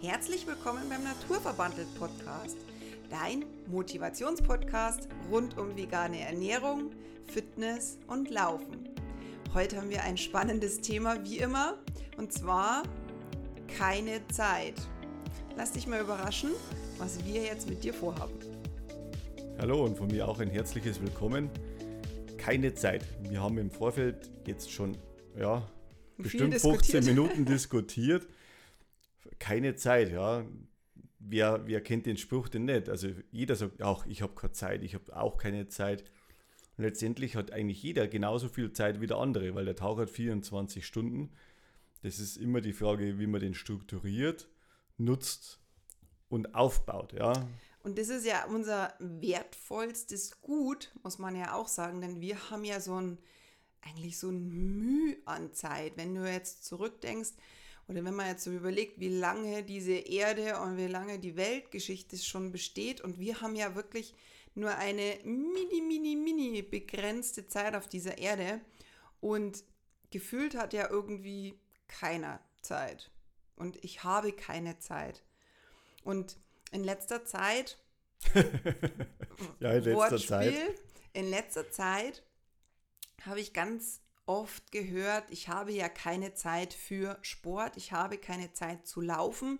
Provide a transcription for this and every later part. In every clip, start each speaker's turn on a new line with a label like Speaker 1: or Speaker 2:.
Speaker 1: Herzlich willkommen beim Naturverbandelt Podcast, dein Motivationspodcast rund um vegane Ernährung, Fitness und Laufen. Heute haben wir ein spannendes Thema wie immer und zwar keine Zeit. Lass dich mal überraschen, was wir jetzt mit dir vorhaben.
Speaker 2: Hallo und von mir auch ein herzliches Willkommen. Keine Zeit. Wir haben im Vorfeld jetzt schon ja, bestimmt 15 Minuten diskutiert keine Zeit, ja. Wer, wer kennt den Spruch denn nicht? Also jeder sagt auch, ich habe keine Zeit, ich habe auch keine Zeit. Und letztendlich hat eigentlich jeder genauso viel Zeit wie der andere, weil der Tag hat 24 Stunden. Das ist immer die Frage, wie man den strukturiert, nutzt und aufbaut, ja.
Speaker 1: Und das ist ja unser wertvollstes Gut, muss man ja auch sagen, denn wir haben ja so ein, eigentlich so ein Mühe an Zeit. Wenn du jetzt zurückdenkst, oder wenn man jetzt so überlegt, wie lange diese Erde und wie lange die Weltgeschichte schon besteht und wir haben ja wirklich nur eine mini, mini, mini begrenzte Zeit auf dieser Erde und gefühlt hat ja irgendwie keiner Zeit und ich habe keine Zeit. Und in letzter Zeit,
Speaker 2: ja, in letzter Wortspiel, Zeit.
Speaker 1: in letzter Zeit habe ich ganz oft gehört, ich habe ja keine Zeit für Sport, ich habe keine Zeit zu laufen.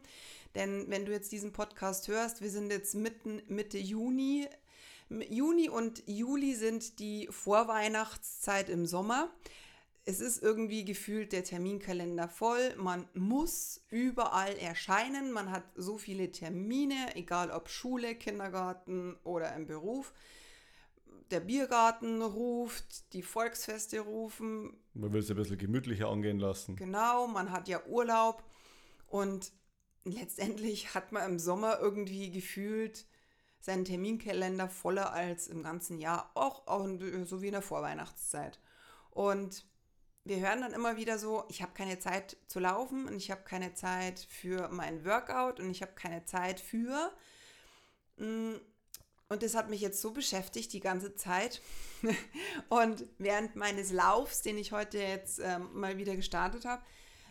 Speaker 1: Denn wenn du jetzt diesen Podcast hörst, wir sind jetzt mitten Mitte Juni. Juni und Juli sind die Vorweihnachtszeit im Sommer. Es ist irgendwie gefühlt der Terminkalender voll. Man muss überall erscheinen. Man hat so viele Termine, egal ob Schule, Kindergarten oder im Beruf der Biergarten ruft, die Volksfeste rufen.
Speaker 2: Man will es ein bisschen gemütlicher angehen lassen.
Speaker 1: Genau, man hat ja Urlaub und letztendlich hat man im Sommer irgendwie gefühlt seinen Terminkalender voller als im ganzen Jahr, auch, auch so wie in der Vorweihnachtszeit. Und wir hören dann immer wieder so, ich habe keine Zeit zu laufen und ich habe keine Zeit für mein Workout und ich habe keine Zeit für. Mm, und das hat mich jetzt so beschäftigt die ganze Zeit. und während meines Laufs, den ich heute jetzt ähm, mal wieder gestartet habe,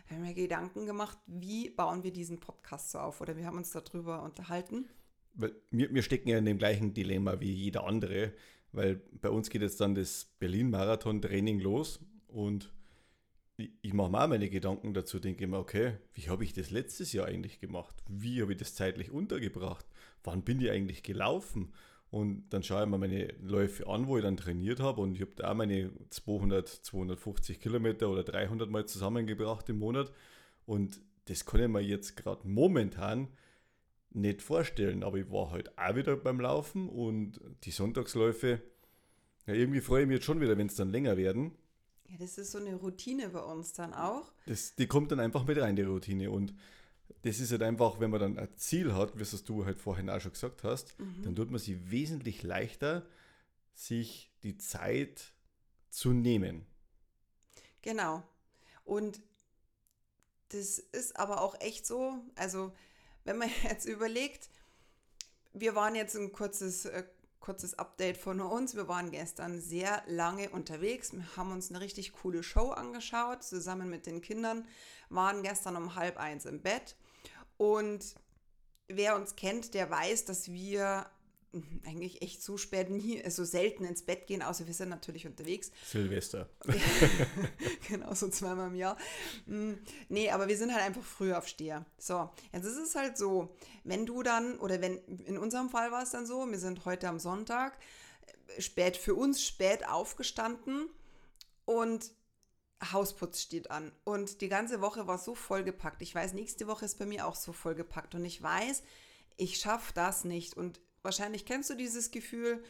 Speaker 1: habe ich mir Gedanken gemacht, wie bauen wir diesen Podcast so auf? Oder wir haben uns darüber unterhalten.
Speaker 2: Wir, wir stecken ja in dem gleichen Dilemma wie jeder andere, weil bei uns geht jetzt dann das Berlin-Marathon-Training los und ich, ich mache mir auch meine Gedanken dazu, denke mir, okay, wie habe ich das letztes Jahr eigentlich gemacht? Wie habe ich das zeitlich untergebracht? Wann bin ich eigentlich gelaufen? Und dann schaue ich mir meine Läufe an, wo ich dann trainiert habe. Und ich habe da auch meine 200, 250 Kilometer oder 300 Mal zusammengebracht im Monat. Und das kann ich mir jetzt gerade momentan nicht vorstellen. Aber ich war halt auch wieder beim Laufen und die Sonntagsläufe, ja, irgendwie freue ich mich jetzt schon wieder, wenn es dann länger werden.
Speaker 1: Ja, das ist so eine Routine bei uns dann auch.
Speaker 2: Das, die kommt dann einfach mit rein, die Routine. Und das ist halt einfach, wenn man dann ein Ziel hat, wie es du halt vorhin auch schon gesagt hast, mhm. dann tut man sich wesentlich leichter, sich die Zeit zu nehmen.
Speaker 1: Genau. Und das ist aber auch echt so, also wenn man jetzt überlegt, wir waren jetzt ein kurzes, äh, kurzes Update von uns. Wir waren gestern sehr lange unterwegs. Wir haben uns eine richtig coole Show angeschaut, zusammen mit den Kindern, waren gestern um halb eins im Bett. Und wer uns kennt, der weiß, dass wir eigentlich echt so spät nie, so also selten ins Bett gehen, außer wir sind natürlich unterwegs.
Speaker 2: Silvester.
Speaker 1: genau, so zweimal im Jahr. Mm, nee, aber wir sind halt einfach Frühaufsteher. So, jetzt ist es halt so, wenn du dann, oder wenn, in unserem Fall war es dann so, wir sind heute am Sonntag, spät für uns spät aufgestanden und Hausputz steht an. Und die ganze Woche war so vollgepackt. Ich weiß, nächste Woche ist bei mir auch so vollgepackt. Und ich weiß, ich schaffe das nicht. Und wahrscheinlich kennst du dieses Gefühl,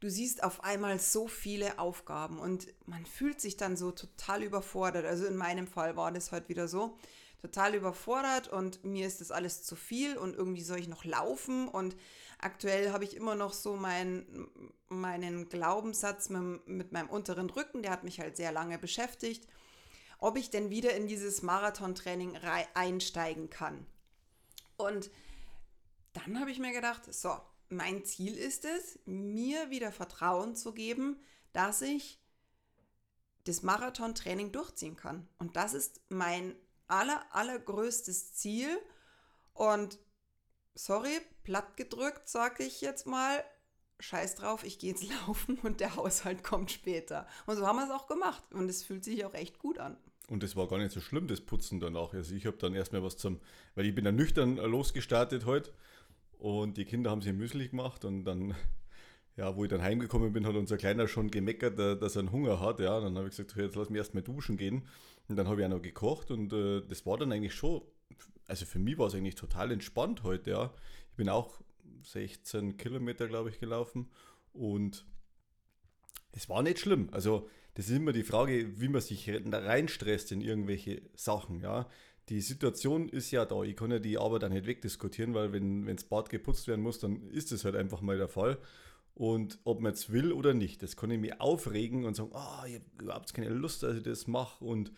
Speaker 1: du siehst auf einmal so viele Aufgaben und man fühlt sich dann so total überfordert. Also in meinem Fall war das heute wieder so. Total überfordert und mir ist das alles zu viel und irgendwie soll ich noch laufen und aktuell habe ich immer noch so mein, meinen Glaubenssatz mit, mit meinem unteren Rücken, der hat mich halt sehr lange beschäftigt, ob ich denn wieder in dieses Marathontraining einsteigen kann. Und dann habe ich mir gedacht, so, mein Ziel ist es, mir wieder Vertrauen zu geben, dass ich das Marathontraining durchziehen kann. Und das ist mein aller, allergrößtes Ziel. Und sorry, platt gedrückt, sage ich jetzt mal, scheiß drauf, ich gehe jetzt laufen und der Haushalt kommt später. Und so haben wir es auch gemacht. Und es fühlt sich auch echt gut an.
Speaker 2: Und es war gar nicht so schlimm, das Putzen danach. Also ich habe dann erstmal was zum, weil ich bin dann nüchtern losgestartet heute und die Kinder haben sich Müsli gemacht und dann, ja, wo ich dann heimgekommen bin, hat unser Kleiner schon gemeckert, äh, dass er einen Hunger hat. Ja, dann habe ich gesagt, jetzt lass mich erstmal duschen gehen. Und dann habe ich auch noch gekocht und äh, das war dann eigentlich schon, also für mich war es eigentlich total entspannt heute, ja. Ich bin auch 16 Kilometer, glaube ich, gelaufen und es war nicht schlimm. Also das ist immer die Frage, wie man sich reinstresst in irgendwelche Sachen, ja. Die Situation ist ja da. Ich kann ja die Arbeit auch nicht wegdiskutieren, weil wenn das Bad geputzt werden muss, dann ist das halt einfach mal der Fall. Und ob man jetzt will oder nicht, das kann ich mich aufregen und sagen, oh, ich habe überhaupt keine Lust, dass ich das mache. Und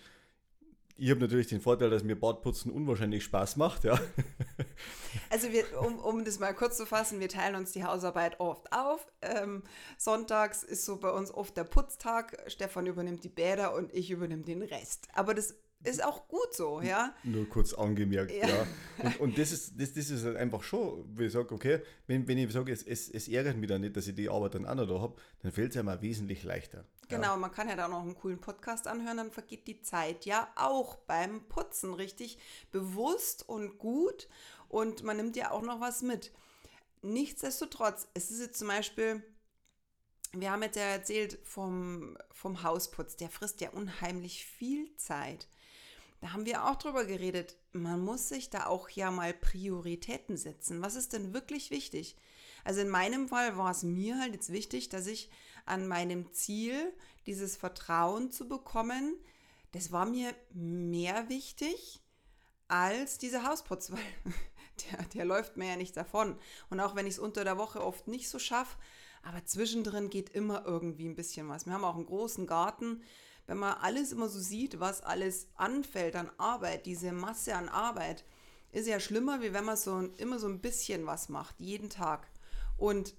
Speaker 2: ich habe natürlich den Vorteil, dass mir Badputzen unwahrscheinlich Spaß macht, ja.
Speaker 1: Also wir, um, um das mal kurz zu fassen, wir teilen uns die Hausarbeit oft auf. Ähm, sonntags ist so bei uns oft der Putztag. Stefan übernimmt die Bäder und ich übernehme den Rest. Aber das ist auch gut so, ja.
Speaker 2: Nur kurz angemerkt, ja. ja. Und, und, das, ist, das, das ist halt einfach schon, wo ich sage, okay, wenn, wenn ich sage, es, es, es ärgert mich dann nicht, dass ich die Arbeit dann auch noch da habe, dann fällt es einem wesentlich leichter.
Speaker 1: Genau, ja. man kann ja da noch einen coolen Podcast anhören, dann vergeht die Zeit ja auch beim Putzen richtig bewusst und gut und man nimmt ja auch noch was mit. Nichtsdestotrotz, es ist jetzt zum Beispiel wir haben jetzt ja erzählt vom, vom Hausputz, der frisst ja unheimlich viel Zeit. Da haben wir auch drüber geredet. Man muss sich da auch ja mal Prioritäten setzen. Was ist denn wirklich wichtig? Also in meinem Fall war es mir halt jetzt wichtig, dass ich an meinem Ziel, dieses Vertrauen zu bekommen, das war mir mehr wichtig als dieser Hausputz, weil der, der läuft mir ja nicht davon. Und auch wenn ich es unter der Woche oft nicht so schaffe, aber zwischendrin geht immer irgendwie ein bisschen was. Wir haben auch einen großen Garten wenn man alles immer so sieht, was alles anfällt an Arbeit, diese Masse an Arbeit, ist ja schlimmer, wie wenn man so immer so ein bisschen was macht, jeden Tag. Und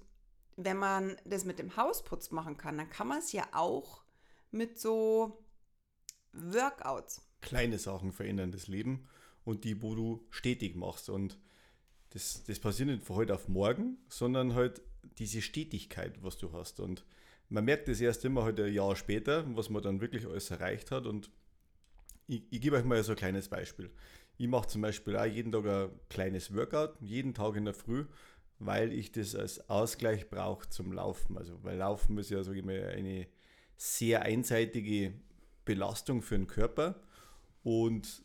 Speaker 1: wenn man das mit dem Hausputz machen kann, dann kann man es ja auch mit so Workouts.
Speaker 2: Kleine Sachen verändern das Leben und die, wo du stetig machst. Und das, das passiert nicht von heute auf morgen, sondern halt diese Stetigkeit, was du hast. Und man merkt es erst immer heute halt ein Jahr später, was man dann wirklich alles erreicht hat. Und ich, ich gebe euch mal so ein kleines Beispiel. Ich mache zum Beispiel auch jeden Tag ein kleines Workout, jeden Tag in der Früh, weil ich das als Ausgleich brauche zum Laufen. Also, weil Laufen ist ja, sage ich mal, eine sehr einseitige Belastung für den Körper. Und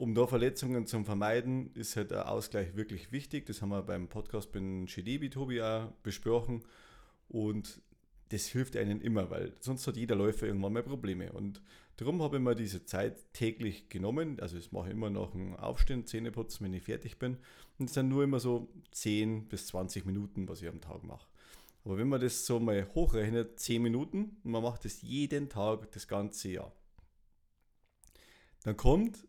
Speaker 2: um da Verletzungen zu vermeiden, ist halt der Ausgleich wirklich wichtig. Das haben wir beim Podcast mit Shidebi Tobi auch besprochen. Und das hilft einem immer, weil sonst hat jeder Läufer irgendwann mal Probleme. Und darum habe ich mir diese Zeit täglich genommen. Also ich mache immer noch ein Aufstehen, Zähneputzen, wenn ich fertig bin. Und es sind nur immer so 10 bis 20 Minuten, was ich am Tag mache. Aber wenn man das so mal hochrechnet, 10 Minuten, und man macht das jeden Tag das ganze Jahr, dann kommt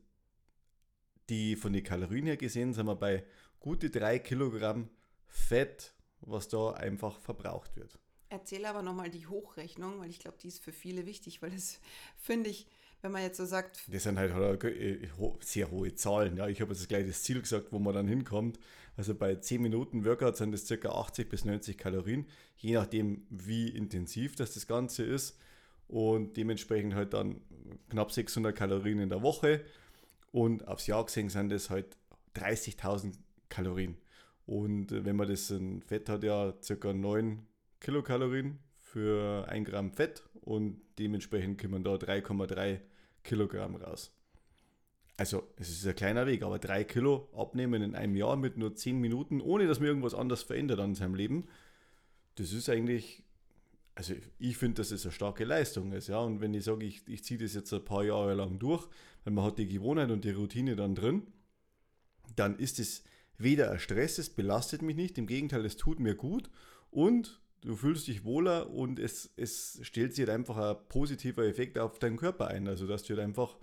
Speaker 2: die von den Kalorien her gesehen, sind wir bei gute 3 Kilogramm Fett, was da einfach verbraucht wird.
Speaker 1: Erzähle aber nochmal die Hochrechnung, weil ich glaube, die ist für viele wichtig, weil das finde ich, wenn man jetzt so sagt.
Speaker 2: Das sind halt äh, sehr hohe Zahlen. Ja, ich habe jetzt gleich das Ziel gesagt, wo man dann hinkommt. Also bei 10 Minuten Workout sind das ca. 80 bis 90 Kalorien, je nachdem, wie intensiv das, das Ganze ist. Und dementsprechend halt dann knapp 600 Kalorien in der Woche. Und aufs Jahr gesehen sind das halt 30.000 Kalorien. Und äh, wenn man das in Fett hat, ja ca. 9 Kilokalorien für 1 Gramm Fett und dementsprechend kommen da 3,3 Kilogramm raus. Also es ist ein kleiner Weg, aber 3 Kilo abnehmen in einem Jahr mit nur 10 Minuten, ohne dass mir irgendwas anderes verändert an seinem Leben, das ist eigentlich, also ich finde, dass es eine starke Leistung ist. Ja? Und wenn ich sage, ich, ich ziehe das jetzt ein paar Jahre lang durch, weil man hat die Gewohnheit und die Routine dann drin, dann ist es weder ein Stress, es belastet mich nicht, im Gegenteil, es tut mir gut und du fühlst dich wohler und es, es stellt sich halt einfach ein positiver Effekt auf deinen Körper ein. Also, dass du halt einfach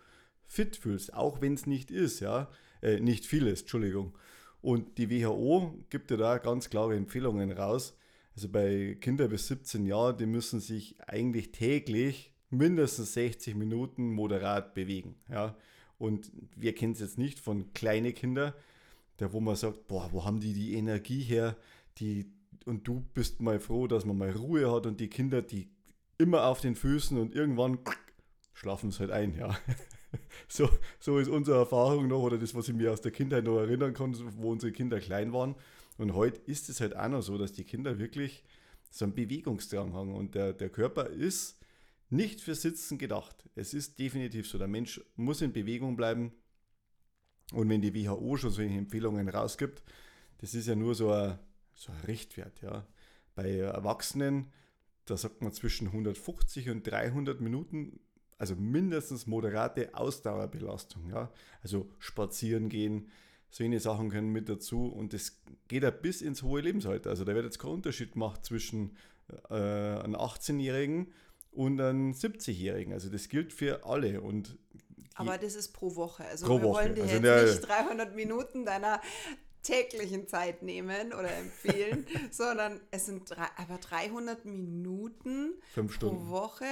Speaker 2: fit fühlst, auch wenn es nicht ist, ja. Äh, nicht viel ist, Entschuldigung. Und die WHO gibt ja da ganz klare Empfehlungen raus. Also bei Kindern bis 17 Jahren, die müssen sich eigentlich täglich mindestens 60 Minuten moderat bewegen. Ja. Und wir kennen es jetzt nicht von kleinen Kindern, der wo man sagt, boah, wo haben die die Energie her? Die, und du bist mal froh, dass man mal Ruhe hat und die Kinder, die immer auf den Füßen und irgendwann schlafen sie halt ein, ja. So, so ist unsere Erfahrung noch oder das, was ich mir aus der Kindheit noch erinnern kann, wo unsere Kinder klein waren. Und heute ist es halt auch noch so, dass die Kinder wirklich so einen Bewegungsdrang haben und der, der Körper ist nicht für Sitzen gedacht. Es ist definitiv so, der Mensch muss in Bewegung bleiben. Und wenn die WHO schon solche Empfehlungen rausgibt, das ist ja nur so ein, so ein Richtwert. Ja. Bei Erwachsenen, da sagt man zwischen 150 und 300 Minuten, also mindestens moderate Ausdauerbelastung. Ja. Also spazieren gehen, solche Sachen können mit dazu und das geht ja bis ins hohe Lebensalter. Also da wird jetzt kein Unterschied gemacht zwischen äh, einem 18-Jährigen und einem 70-Jährigen. Also das gilt für alle und
Speaker 1: aber das ist pro Woche. Also
Speaker 2: pro
Speaker 1: wir
Speaker 2: Woche.
Speaker 1: wollen dir
Speaker 2: also
Speaker 1: jetzt nicht 300 Minuten deiner täglichen Zeit nehmen oder empfehlen, sondern es sind drei, aber 300 Minuten
Speaker 2: fünf Stunden.
Speaker 1: pro Woche,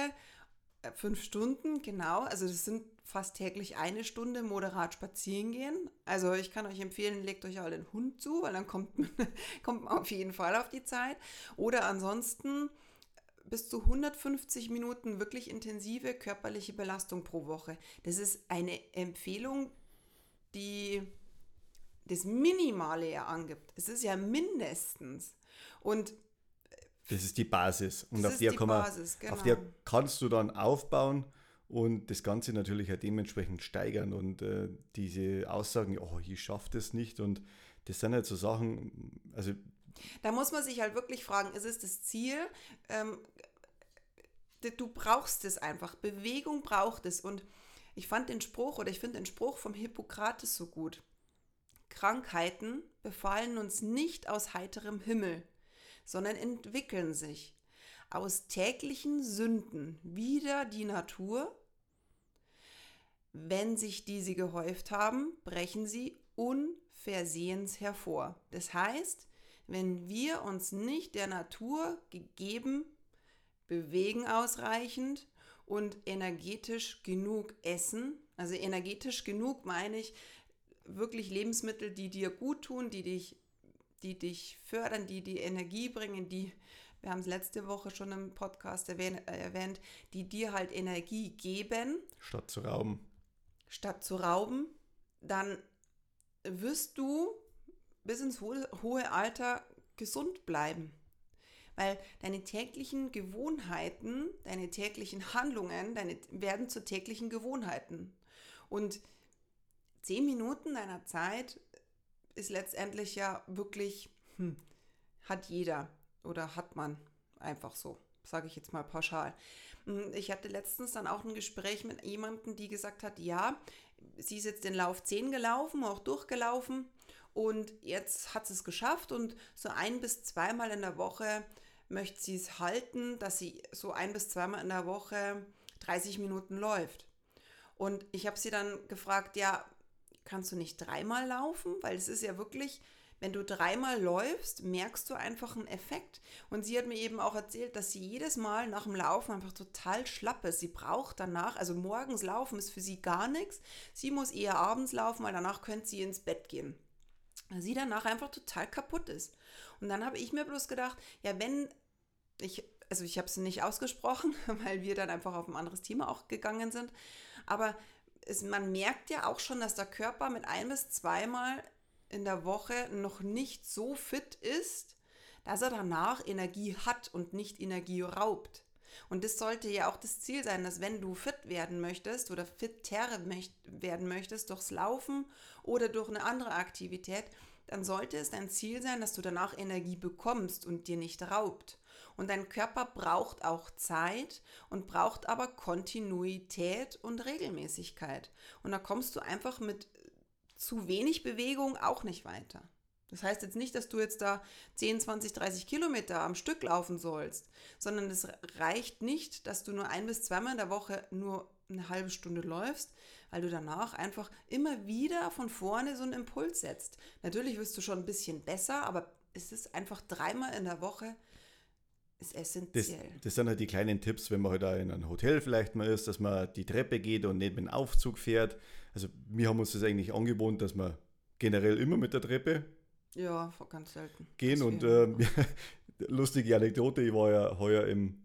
Speaker 1: äh, fünf Stunden, genau. Also das sind fast täglich eine Stunde moderat spazieren gehen. Also ich kann euch empfehlen, legt euch all den Hund zu, weil dann kommt, kommt man auf jeden Fall auf die Zeit. Oder ansonsten bis zu 150 Minuten wirklich intensive körperliche Belastung pro Woche. Das ist eine Empfehlung, die das Minimale ja angibt. Es ist ja mindestens. Und
Speaker 2: das ist die Basis. Und auf der, kann man,
Speaker 1: Basis,
Speaker 2: auf
Speaker 1: genau.
Speaker 2: der kannst du dann aufbauen und das Ganze natürlich auch dementsprechend steigern. Und äh, diese Aussagen, oh, ich schaffe das nicht. Und das sind halt so Sachen, also
Speaker 1: da muss man sich halt wirklich fragen, ist es das Ziel? Ähm, du brauchst es einfach. Bewegung braucht es. Und ich fand den Spruch oder ich finde den Spruch vom Hippokrates so gut. Krankheiten befallen uns nicht aus heiterem Himmel, sondern entwickeln sich aus täglichen Sünden wider die Natur. Wenn sich diese gehäuft haben, brechen sie unversehens hervor. Das heißt, wenn wir uns nicht der Natur gegeben bewegen ausreichend und energetisch genug essen, also energetisch genug meine ich wirklich Lebensmittel, die dir gut tun, die dich, die dich fördern, die die Energie bringen, die, wir haben es letzte Woche schon im Podcast erwähnt, äh, erwähnt, die dir halt Energie geben,
Speaker 2: statt zu rauben.
Speaker 1: statt zu rauben, dann wirst du bis ins hohe, Alter gesund bleiben. Weil deine täglichen Gewohnheiten, deine täglichen Handlungen, deine werden zu täglichen Gewohnheiten. Und zehn Minuten deiner Zeit ist letztendlich ja wirklich, hm, hat jeder oder hat man einfach so, sage ich jetzt mal pauschal. Hm, Ich hatte letztens dann auch ein Gespräch mit jemandem, die gesagt hat, ja, sie ist jetzt den Lauf 10 gelaufen, auch durchgelaufen und jetzt hat sie es geschafft und so ein bis zweimal in der Woche möchte sie es halten, dass sie so ein bis zweimal in der Woche 30 Minuten läuft. Und ich habe sie dann gefragt, ja, kannst du nicht dreimal laufen? Weil es ist ja wirklich, wenn du dreimal läufst, merkst du einfach einen Effekt. Und sie hat mir eben auch erzählt, dass sie jedes Mal nach dem Laufen einfach total schlapp ist. Sie braucht danach, also morgens laufen ist für sie gar nichts. Sie muss eher abends laufen, weil danach könnte sie ins Bett gehen. Sie danach einfach total kaputt ist. Und dann habe ich mir bloß gedacht, ja, wenn ich, also ich habe es nicht ausgesprochen, weil wir dann einfach auf ein anderes Thema auch gegangen sind, aber es, man merkt ja auch schon, dass der Körper mit ein bis zweimal in der Woche noch nicht so fit ist, dass er danach Energie hat und nicht Energie raubt. Und das sollte ja auch das Ziel sein, dass wenn du fit werden möchtest oder fitter werden möchtest durchs Laufen oder durch eine andere Aktivität, dann sollte es dein Ziel sein, dass du danach Energie bekommst und dir nicht raubt. Und dein Körper braucht auch Zeit und braucht aber Kontinuität und Regelmäßigkeit. Und da kommst du einfach mit zu wenig Bewegung auch nicht weiter. Das heißt jetzt nicht, dass du jetzt da 10, 20, 30 Kilometer am Stück laufen sollst, sondern es reicht nicht, dass du nur ein bis zweimal in der Woche nur eine halbe Stunde läufst, weil du danach einfach immer wieder von vorne so einen Impuls setzt. Natürlich wirst du schon ein bisschen besser, aber es ist einfach dreimal in der Woche ist
Speaker 2: Das,
Speaker 1: essentiell.
Speaker 2: das sind halt die kleinen Tipps, wenn man halt auch in einem Hotel vielleicht mal ist, dass man die Treppe geht und nicht mit dem Aufzug fährt. Also wir haben uns das eigentlich angewohnt, dass wir generell immer mit der Treppe.
Speaker 1: Ja, ganz selten.
Speaker 2: Gehen und äh, lustige Anekdote, ich war ja heuer im,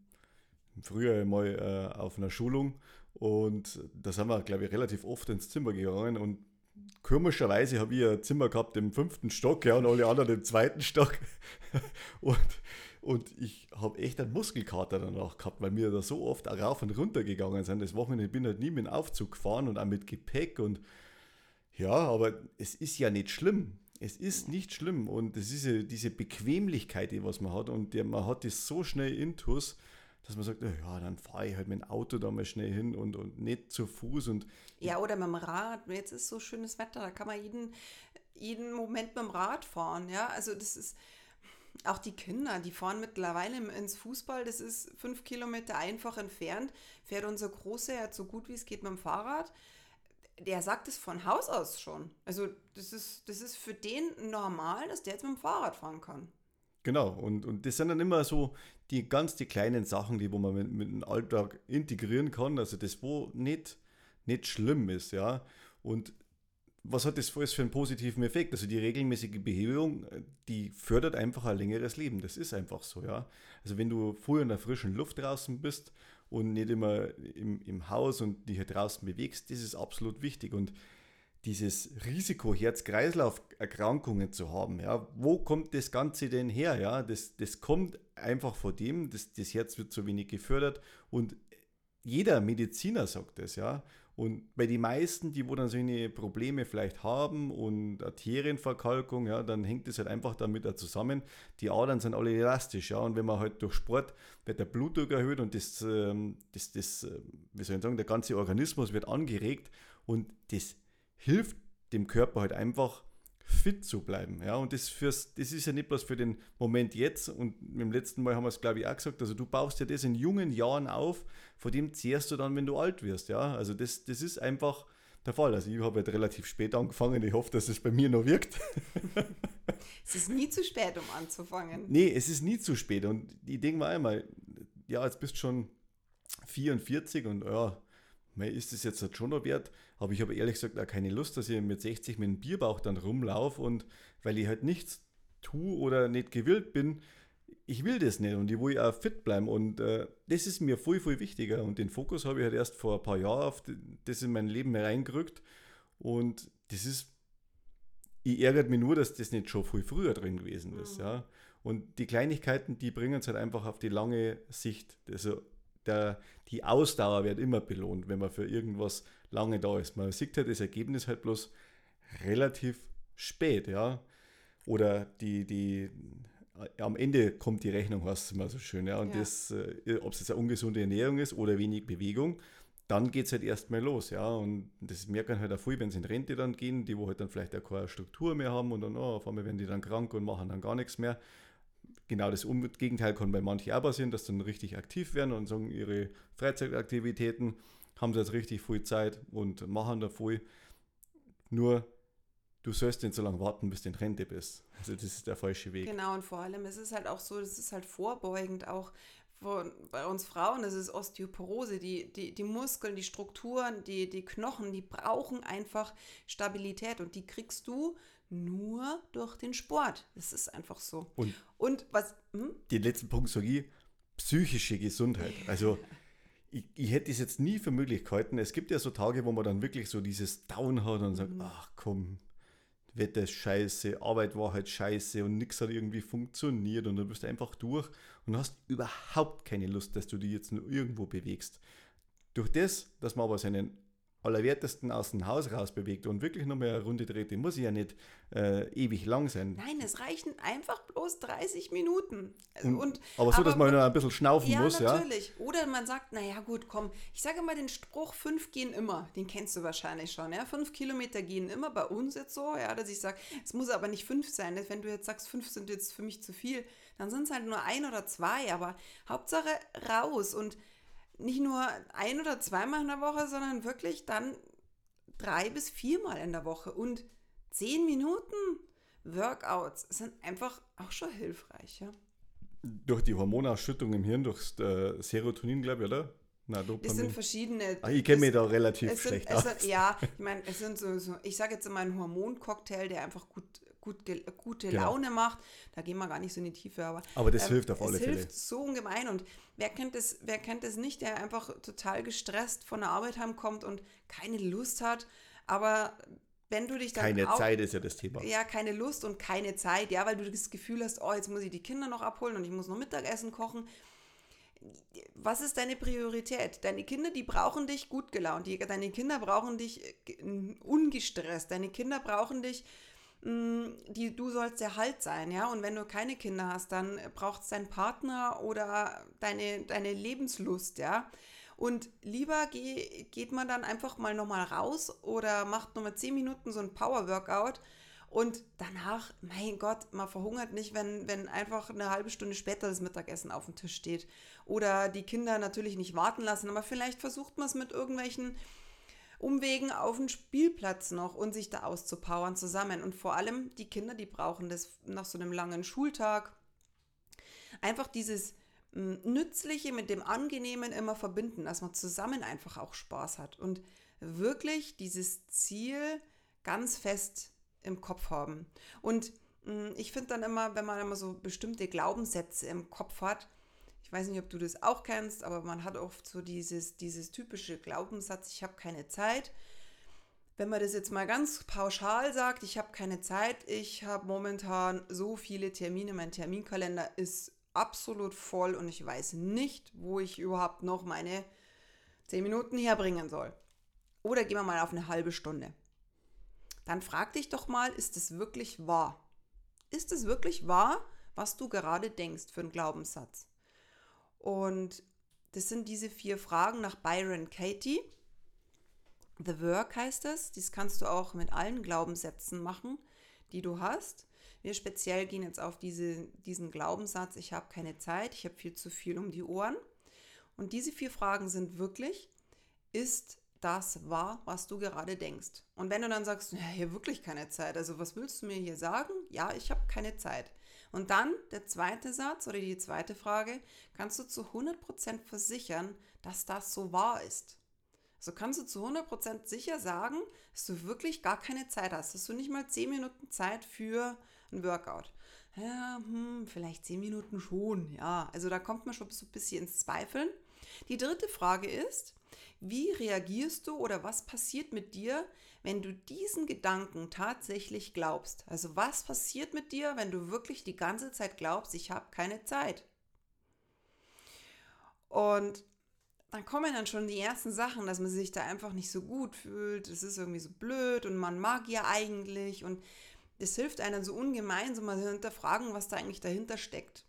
Speaker 2: im Frühjahr mal äh, auf einer Schulung und da sind wir, glaube ich, relativ oft ins Zimmer gegangen und komischerweise habe ich ein Zimmer gehabt im fünften Stock ja, und alle anderen im zweiten Stock. und, und ich habe echt einen Muskelkater danach gehabt, weil wir da so oft rauf und runter gegangen sind. Das Wochenende bin halt nie mit dem Aufzug gefahren und auch mit Gepäck und ja, aber es ist ja nicht schlimm. Es ist nicht schlimm und es ist ja diese Bequemlichkeit, die was man hat und der, man hat das so schnell intus, dass man sagt, ja, dann fahre ich halt mit dem Auto da mal schnell hin und, und nicht zu Fuß. Und
Speaker 1: ja, oder mit dem Rad. Jetzt ist so schönes Wetter, da kann man jeden, jeden Moment mit dem Rad fahren. Ja, also das ist auch die Kinder, die fahren mittlerweile ins Fußball, das ist fünf Kilometer einfach entfernt, fährt unser Großer ja so gut wie es geht mit dem Fahrrad. Der sagt es von Haus aus schon. Also das ist, das ist für den normal, dass der jetzt mit dem Fahrrad fahren kann.
Speaker 2: Genau, und, und das sind dann immer so die ganz die kleinen Sachen, die wo man mit, mit dem Alltag integrieren kann, also das, wo nicht, nicht schlimm ist, ja. Und was hat das für einen positiven Effekt? Also die regelmäßige Bewegung, die fördert einfach ein längeres Leben. Das ist einfach so, ja. Also wenn du früher in der frischen Luft draußen bist und nicht immer im, im Haus und dich hier draußen bewegst, das ist absolut wichtig. Und dieses Risiko, Herz-Kreislauf-Erkrankungen zu haben. Ja, wo kommt das Ganze denn her? Ja, das, das kommt einfach vor dem, das, das Herz wird zu wenig gefördert und jeder Mediziner sagt das, ja. Und bei den meisten, die wo dann solche Probleme vielleicht haben und Arterienverkalkung, ja, dann hängt das halt einfach damit zusammen. Die Adern sind alle elastisch, ja. Und wenn man halt durch Sport wird der Blutdruck erhöht und das, ähm, das, das, äh, wie soll ich sagen, der ganze Organismus wird angeregt und das hilft dem Körper halt einfach fit zu bleiben. Ja, und das, fürs, das ist ja nicht bloß für den Moment jetzt. Und im letzten Mal haben wir es, glaube ich, auch gesagt. Also, du baust ja das in jungen Jahren auf, vor dem zehrst du dann, wenn du alt wirst. Ja, also, das, das ist einfach der Fall. Also, ich habe halt relativ spät angefangen. Ich hoffe, dass es bei mir noch wirkt.
Speaker 1: es ist nie zu spät, um anzufangen.
Speaker 2: Nee, es ist nie zu spät. Und ich denke mal einmal, ja, jetzt bist du schon 44 und ja, ist es jetzt halt schon noch wert, aber ich habe ehrlich gesagt auch keine Lust, dass ich mit 60 mit einem Bierbauch dann rumlaufe und weil ich halt nichts tue oder nicht gewillt bin, ich will das nicht und ich will auch fit bleiben und äh, das ist mir viel, viel wichtiger und den Fokus habe ich halt erst vor ein paar Jahren auf das in mein Leben reingerückt und das ist, ich ärgert mich nur, dass das nicht schon viel früher drin gewesen ist, mhm. ja. Und die Kleinigkeiten, die bringen es halt einfach auf die lange Sicht. Also der, die Ausdauer wird immer belohnt, wenn man für irgendwas lange da ist. Man sieht halt das Ergebnis halt bloß relativ spät, ja. Oder die, die, am Ende kommt die Rechnung, hast du immer so schön, ja. Und ja. das, äh, ob es jetzt eine ungesunde Ernährung ist oder wenig Bewegung, dann geht es halt erstmal los, ja. Und das merken halt auch viel, wenn sie in Rente dann gehen, die wo halt dann vielleicht auch keine Struktur mehr haben und dann, oh, auf einmal werden die dann krank und machen dann gar nichts mehr genau das Gegenteil kann bei manchen auch passieren, dass sie dann richtig aktiv werden und sagen, ihre Freizeitaktivitäten haben sie jetzt richtig viel Zeit und machen da viel. Nur du sollst nicht so lange warten, bis du in Rente bist. Also das ist der falsche Weg.
Speaker 1: Genau, und vor allem ist es halt auch so, das ist halt vorbeugend auch von, bei uns Frauen, das ist Osteoporose, die, die, die Muskeln, die Strukturen, die, die Knochen, die brauchen einfach Stabilität und die kriegst du nur durch den Sport. Das ist einfach so.
Speaker 2: Und,
Speaker 1: und was. Hm?
Speaker 2: Den letzten Punkt sage ich: psychische Gesundheit. Also. ich, ich, hätte es jetzt nie für Möglichkeiten. Es gibt ja so Tage, wo man dann wirklich so dieses Down hat und sagt, mhm. ach komm, Wetter ist scheiße, Arbeit war halt scheiße und nichts hat irgendwie funktioniert und dann bist du einfach durch und hast überhaupt keine Lust, dass du dich jetzt nur irgendwo bewegst. Durch das, dass man aber seinen Allerwertesten aus dem Haus raus bewegt und wirklich nochmal eine Runde dreht, die muss ja nicht äh, ewig lang sein.
Speaker 1: Nein, es reichen einfach bloß 30 Minuten.
Speaker 2: Und, und aber so, aber, dass man noch ein bisschen schnaufen ja, muss,
Speaker 1: natürlich. ja? natürlich. Oder man sagt, naja gut, komm, ich sage mal den Spruch, fünf gehen immer, den kennst du wahrscheinlich schon, ja? Fünf Kilometer gehen immer, bei uns jetzt so, ja, dass ich sage, es muss aber nicht fünf sein, wenn du jetzt sagst, fünf sind jetzt für mich zu viel, dann sind es halt nur ein oder zwei, aber Hauptsache raus und nicht nur ein oder zweimal in der Woche, sondern wirklich dann drei bis viermal in der Woche. Und zehn Minuten Workouts sind einfach auch schon hilfreich. Ja?
Speaker 2: Durch die Hormonausschüttung im Hirn, durch äh, Serotonin, glaube ich, oder? Na,
Speaker 1: Das sind verschiedene.
Speaker 2: Ah, ich kenne mich
Speaker 1: es-
Speaker 2: da relativ
Speaker 1: es sind,
Speaker 2: schlecht
Speaker 1: es
Speaker 2: aus.
Speaker 1: sind, Ja, ich meine, es sind so, so ich sage jetzt immer ein Hormoncocktail, der einfach gut, gut, gel- gute
Speaker 2: Genau.
Speaker 1: Laune macht. Da gehen wir gar nicht so in die Tiefe, aber.
Speaker 2: Aber das
Speaker 1: ähm,
Speaker 2: hilft auf alle Fälle.
Speaker 1: hilft so ungemein. Und wer kennt es, wer kennt es nicht, der einfach total gestresst von der Arbeit heimkommt und keine Lust hat. Aber wenn du dich dann
Speaker 2: Keine
Speaker 1: auch,
Speaker 2: Zeit ist ja das Thema.
Speaker 1: ja, keine Lust und keine Zeit, ja, weil du das Gefühl hast, oh, jetzt muss ich die Kinder noch abholen und ich muss noch Mittagessen kochen. Was ist deine Priorität? Deine Kinder, die brauchen dich gut gelaunt. Die, deine Kinder brauchen dich äh, ge- ungestresst. Deine Kinder brauchen dich, die, du sollst der Halt sein, ja. Und wenn du keine Kinder hast, dann braucht es deinen Partner oder deine, deine Lebenslust, ja. Und lieber geh, geht man dann einfach mal nochmal raus oder macht nochmal 10 Minuten so ein Power-Workout und danach, mein Gott, man verhungert nicht, wenn, wenn einfach eine halbe Stunde später das Mittagessen auf dem Tisch steht. Oder die Kinder natürlich nicht warten lassen, aber vielleicht versucht man es mit irgendwelchen Umwegen auf den Spielplatz noch und sich da auszupowern zusammen. Und vor allem die Kinder, die brauchen das nach so einem langen Schultag. Einfach dieses m, Nützliche mit dem Angenehmen immer verbinden, dass man zusammen einfach auch Spaß hat und wirklich dieses Ziel ganz fest im Kopf haben. Und mh, ich finde dann immer, wenn man immer so bestimmte Glaubenssätze im Kopf hat, ich weiß nicht, ob du das auch kennst, aber man hat oft so dieses, dieses typische Glaubenssatz, ich habe keine Zeit. Wenn man das jetzt mal ganz pauschal sagt, ich habe keine Zeit, ich habe momentan so viele Termine, mein Terminkalender ist absolut voll und ich weiß nicht, wo ich überhaupt noch meine 10 Minuten herbringen soll. Oder gehen wir mal auf eine halbe Stunde. Dann frag dich doch mal, ist es wirklich wahr? Ist es wirklich wahr, was du gerade denkst für einen Glaubenssatz? Und das sind diese vier Fragen nach Byron Katie. The Work heißt es. Dies kannst du auch mit allen Glaubenssätzen machen, die du hast. Wir speziell gehen jetzt auf diese, diesen Glaubenssatz, ich habe keine Zeit, ich habe viel zu viel um die Ohren. Und diese vier Fragen sind wirklich, ist das wahr, was du gerade denkst? Und wenn du dann sagst, ja, hier wirklich keine Zeit, also was willst du mir hier sagen? Ja, ich habe keine Zeit. Und dann der zweite Satz oder die zweite Frage, kannst du zu 100% versichern, dass das so wahr ist? So kannst du zu 100% sicher sagen, dass du wirklich gar keine Zeit hast, dass du nicht mal 10 Minuten Zeit für ein Workout. Ja, hm, vielleicht 10 Minuten schon, ja. Also da kommt man schon so ein bisschen ins Zweifeln. Die dritte Frage ist, wie reagierst du oder was passiert mit dir, wenn du diesen Gedanken tatsächlich glaubst? Also was passiert mit dir, wenn du wirklich die ganze Zeit glaubst, ich habe keine Zeit? Und dann kommen dann schon die ersten Sachen, dass man sich da einfach nicht so gut fühlt. Es ist irgendwie so blöd und man mag ja eigentlich und das hilft einem so ungemein, so mal hinterfragen, was da eigentlich dahinter steckt.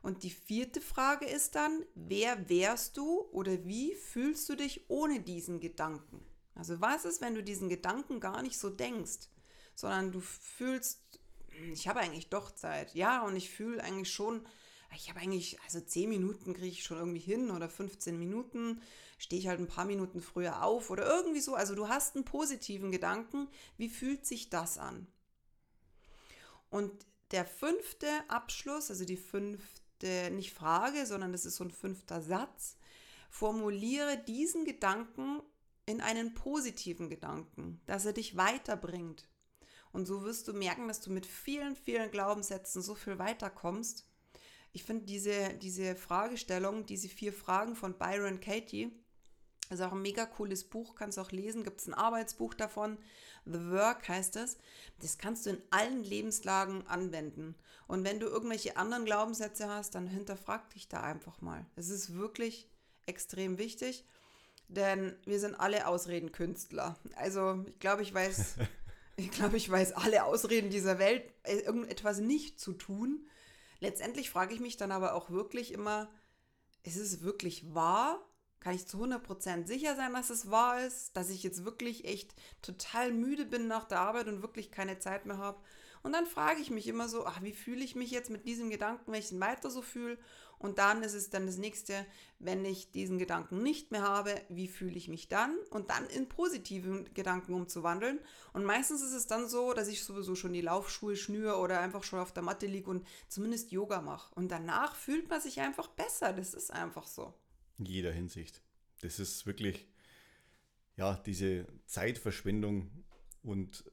Speaker 1: Und die vierte Frage ist dann, wer wärst du oder wie fühlst du dich ohne diesen Gedanken? Also was ist, wenn du diesen Gedanken gar nicht so denkst, sondern du fühlst, ich habe eigentlich doch Zeit. Ja, und ich fühle eigentlich schon, ich habe eigentlich, also 10 Minuten kriege ich schon irgendwie hin oder 15 Minuten, stehe ich halt ein paar Minuten früher auf oder irgendwie so. Also du hast einen positiven Gedanken. Wie fühlt sich das an? Und der fünfte Abschluss, also die fünfte, nicht Frage, sondern das ist so ein fünfter Satz, formuliere diesen Gedanken in einen positiven Gedanken, dass er dich weiterbringt. Und so wirst du merken, dass du mit vielen, vielen Glaubenssätzen so viel weiterkommst. Ich finde diese, diese Fragestellung, diese vier Fragen von Byron Katie, ist auch ein mega cooles Buch, kannst du auch lesen, gibt es ein Arbeitsbuch davon. The Work heißt es. Das kannst du in allen Lebenslagen anwenden. Und wenn du irgendwelche anderen Glaubenssätze hast, dann hinterfrag dich da einfach mal. Es ist wirklich extrem wichtig, denn wir sind alle Ausredenkünstler. Also ich glaube, ich weiß, ich glaube, ich weiß alle Ausreden dieser Welt, äh, irgendetwas nicht zu tun. Letztendlich frage ich mich dann aber auch wirklich immer, ist es wirklich wahr? Kann ich zu 100% sicher sein, dass es wahr ist? Dass ich jetzt wirklich echt total müde bin nach der Arbeit und wirklich keine Zeit mehr habe? Und dann frage ich mich immer so, ach, wie fühle ich mich jetzt mit diesem Gedanken, wenn ich ihn weiter so fühle? Und dann ist es dann das nächste, wenn ich diesen Gedanken nicht mehr habe, wie fühle ich mich dann? Und dann in positiven Gedanken umzuwandeln. Und meistens ist es dann so, dass ich sowieso schon die Laufschuhe schnüre oder einfach schon auf der Matte liege und zumindest Yoga mache. Und danach fühlt man sich einfach besser. Das ist einfach so.
Speaker 2: In jeder Hinsicht. Das ist wirklich, ja, diese Zeitverschwendung und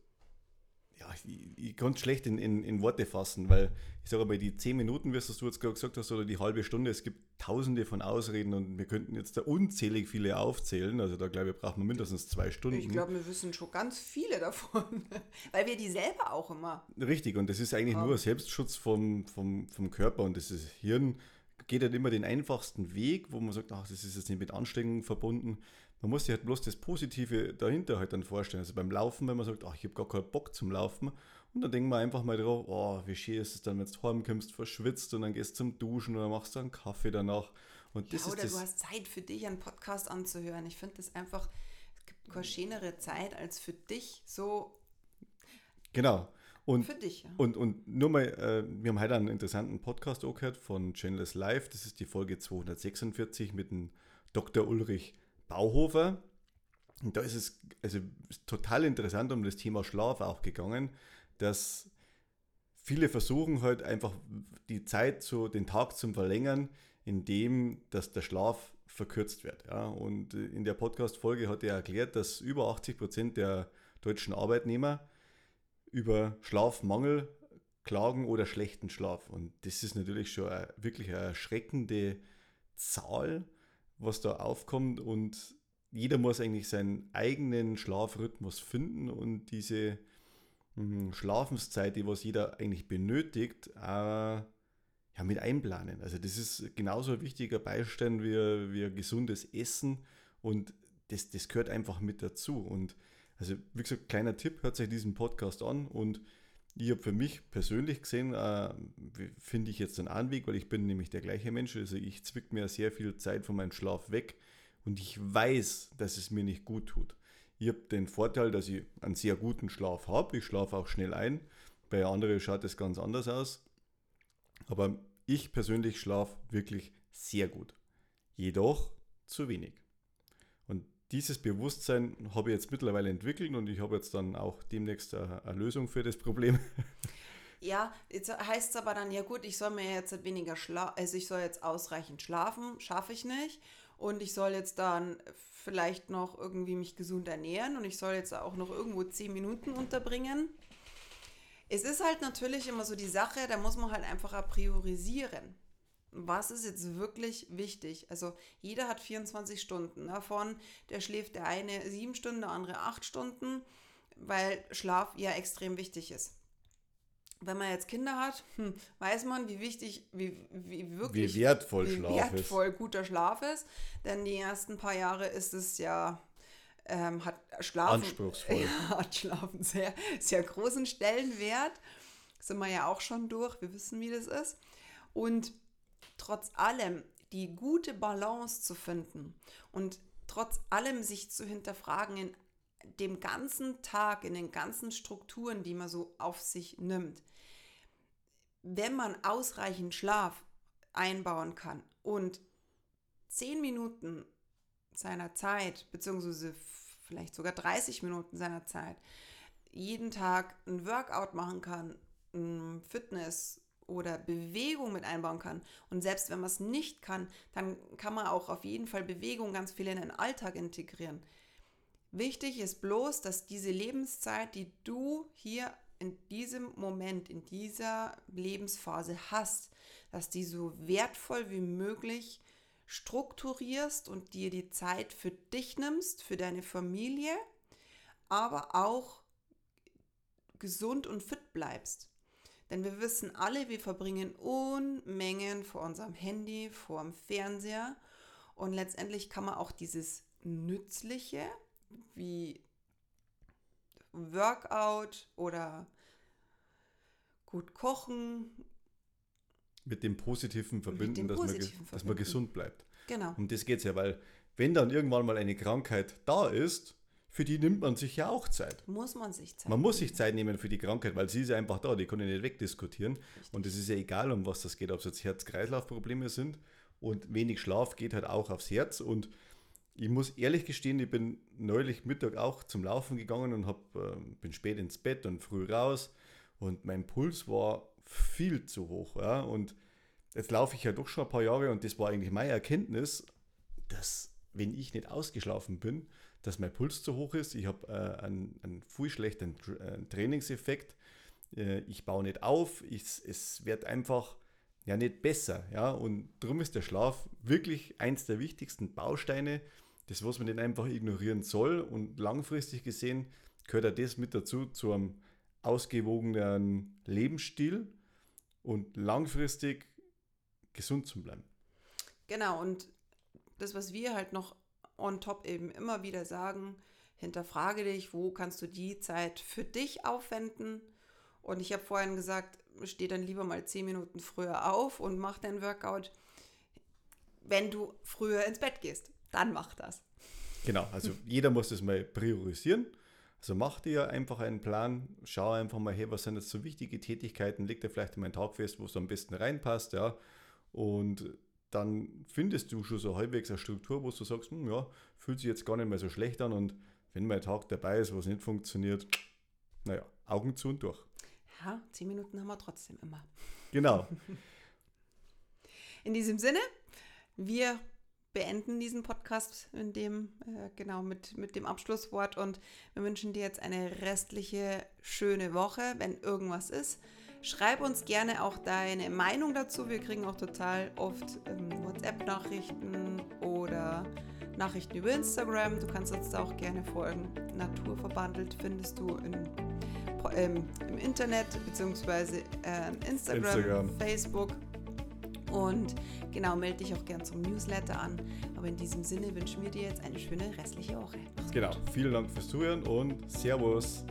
Speaker 2: ich, ich kann es schlecht in, in, in, Worte fassen, weil ich sage mal, die zehn Minuten, wie du jetzt gerade gesagt hast, oder die halbe Stunde, es gibt tausende von Ausreden und wir könnten jetzt da unzählig viele aufzählen. Also da glaube ich, braucht man mindestens zwei Stunden.
Speaker 1: Ich glaube, wir wissen schon ganz viele davon, weil wir die selber auch immer.
Speaker 2: Richtig, und das ist eigentlich haben. nur Selbstschutz vom, vom, vom Körper und das ist Hirn geht halt immer den einfachsten Weg, wo man sagt, ach, das ist jetzt nicht mit Anstrengung verbunden. Man muss sich halt bloß das Positive dahinter halt dann vorstellen. Also beim Laufen, wenn man sagt, ach, ich habe gar keinen Bock zum Laufen, und dann denken wir einfach mal drauf, oh, wie schön ist es dann, wenn du heimkommst, verschwitzt und dann gehst zum Duschen oder machst du einen Kaffee danach. Und
Speaker 1: das ja, oder ist du hast Zeit für dich, einen Podcast anzuhören. Ich finde das einfach, es gibt keine schönere Zeit als für dich so.
Speaker 2: Genau. Und,
Speaker 1: für dich, ja.
Speaker 2: Und, und nur mal, äh, wir haben heute einen interessanten Podcast auch gehört von Chandler's Live. Das ist die Folge 246 mit dem Dr. Ulrich Bauhofer. Und da ist es also total interessant um das Thema Schlaf auch gegangen, dass viele versuchen halt einfach die Zeit zu, den Tag zu verlängern, indem dass der Schlaf verkürzt wird. Ja. Und in der Podcast-Folge hat er erklärt, dass über 80 Prozent der deutschen Arbeitnehmer über Schlafmangel klagen oder schlechten Schlaf. Und das ist natürlich schon eine, wirklich eine erschreckende Zahl was da aufkommt und jeder muss eigentlich seinen eigenen Schlafrhythmus finden und diese mh, Schlafenszeit, die was jeder eigentlich benötigt, äh, ja, mit einplanen. Also das ist genauso ein wichtiger Beistand wie, wie gesundes Essen und das, das gehört einfach mit dazu. Und also wie gesagt, kleiner Tipp, hört sich diesen Podcast an und ich habe für mich persönlich gesehen, äh, finde ich jetzt einen Anweg, weil ich bin nämlich der gleiche Mensch. Also ich zwick mir sehr viel Zeit von meinem Schlaf weg und ich weiß, dass es mir nicht gut tut. Ich habe den Vorteil, dass ich einen sehr guten Schlaf habe. Ich schlafe auch schnell ein. Bei anderen schaut es ganz anders aus. Aber ich persönlich schlafe wirklich sehr gut. Jedoch zu wenig dieses Bewusstsein habe ich jetzt mittlerweile entwickelt und ich habe jetzt dann auch demnächst eine, eine Lösung für das Problem.
Speaker 1: Ja, jetzt heißt es aber dann, ja gut, ich soll mir jetzt weniger schlafen, also ich soll jetzt ausreichend schlafen, schaffe ich nicht. Und ich soll jetzt dann vielleicht noch irgendwie mich gesund ernähren und ich soll jetzt auch noch irgendwo zehn Minuten unterbringen. Es ist halt natürlich immer so die Sache, da muss man halt einfach priorisieren was ist jetzt wirklich wichtig? Also jeder hat 24 Stunden. Davon, der schläft der eine sieben Stunden, der andere acht Stunden, weil Schlaf ja extrem wichtig ist. Wenn man jetzt Kinder hat, hm, weiß man, wie wichtig, wie, wie wirklich
Speaker 2: wie wertvoll,
Speaker 1: wie Schlaf wertvoll ist. guter Schlaf ist. Denn die ersten paar Jahre ist es ja ähm, hat Schlafen,
Speaker 2: Anspruchsvoll.
Speaker 1: Ja, hat Schlafen sehr, sehr großen Stellenwert. Sind wir ja auch schon durch. Wir wissen, wie das ist. Und trotz allem die gute Balance zu finden und trotz allem sich zu hinterfragen in dem ganzen Tag, in den ganzen Strukturen, die man so auf sich nimmt. Wenn man ausreichend Schlaf einbauen kann und zehn Minuten seiner Zeit, beziehungsweise vielleicht sogar 30 Minuten seiner Zeit, jeden Tag ein Workout machen kann, Fitness, oder Bewegung mit einbauen kann. Und selbst wenn man es nicht kann, dann kann man auch auf jeden Fall Bewegung ganz viel in den Alltag integrieren. Wichtig ist bloß, dass diese Lebenszeit, die du hier in diesem Moment, in dieser Lebensphase hast, dass die so wertvoll wie möglich strukturierst und dir die Zeit für dich nimmst, für deine Familie, aber auch gesund und fit bleibst. Denn wir wissen alle, wir verbringen Unmengen vor unserem Handy, vor dem Fernseher. Und letztendlich kann man auch dieses Nützliche wie Workout oder gut kochen.
Speaker 2: Mit dem Positiven verbinden, dem dass, Positiven man, verbinden. dass man gesund bleibt.
Speaker 1: Genau.
Speaker 2: Um das geht es ja, weil wenn dann irgendwann mal eine Krankheit da ist, für die nimmt man sich ja auch Zeit.
Speaker 1: Muss man sich Zeit
Speaker 2: Man muss sich Zeit nehmen für die Krankheit, weil sie ist ja einfach da, die kann ich nicht wegdiskutieren. Richtig. Und es ist ja egal, um was das geht, ob es jetzt Herz-Kreislauf-Probleme sind. Und wenig Schlaf geht halt auch aufs Herz. Und ich muss ehrlich gestehen, ich bin neulich Mittag auch zum Laufen gegangen und hab, äh, bin spät ins Bett und früh raus. Und mein Puls war viel zu hoch. Ja? Und jetzt laufe ich ja doch schon ein paar Jahre und das war eigentlich meine Erkenntnis, dass, wenn ich nicht ausgeschlafen bin, dass mein Puls zu hoch ist, ich habe äh, einen, einen viel schlechten äh, Trainingseffekt, äh, ich baue nicht auf, ich, es wird einfach ja nicht besser. Ja? Und darum ist der Schlaf wirklich eins der wichtigsten Bausteine, das, was man nicht einfach ignorieren soll. Und langfristig gesehen gehört auch das mit dazu, zu einem ausgewogenen Lebensstil und langfristig gesund zu bleiben.
Speaker 1: Genau, und das, was wir halt noch on top eben immer wieder sagen, hinterfrage dich, wo kannst du die Zeit für dich aufwenden. Und ich habe vorhin gesagt, steh dann lieber mal zehn Minuten früher auf und mach dein Workout, wenn du früher ins Bett gehst. Dann mach das.
Speaker 2: Genau, also jeder muss das mal priorisieren. Also mach dir einfach einen Plan, schau einfach mal, hey, was sind jetzt so wichtige Tätigkeiten, leg dir vielleicht mal einen Tag fest, wo es am besten reinpasst, ja. Und dann findest du schon so halbwegs eine Struktur, wo du sagst, hm, ja, fühlt sich jetzt gar nicht mehr so schlecht an und wenn mein Tag dabei ist, was nicht funktioniert, naja, Augen zu und durch.
Speaker 1: Ja, zehn Minuten haben wir trotzdem immer.
Speaker 2: Genau.
Speaker 1: In diesem Sinne, wir beenden diesen Podcast in dem, äh, genau, mit, mit dem Abschlusswort und wir wünschen dir jetzt eine restliche schöne Woche, wenn irgendwas ist. Schreib uns gerne auch deine Meinung dazu. Wir kriegen auch total oft ähm, WhatsApp-Nachrichten oder Nachrichten über Instagram. Du kannst uns da auch gerne folgen. Naturverbandelt findest du in, ähm, im Internet bzw. Äh, Instagram, Instagram, Facebook. Und genau, melde dich auch gerne zum Newsletter an. Aber in diesem Sinne wünschen wir dir jetzt eine schöne restliche Woche.
Speaker 2: Mach's genau, gut. vielen Dank fürs Zuhören und Servus.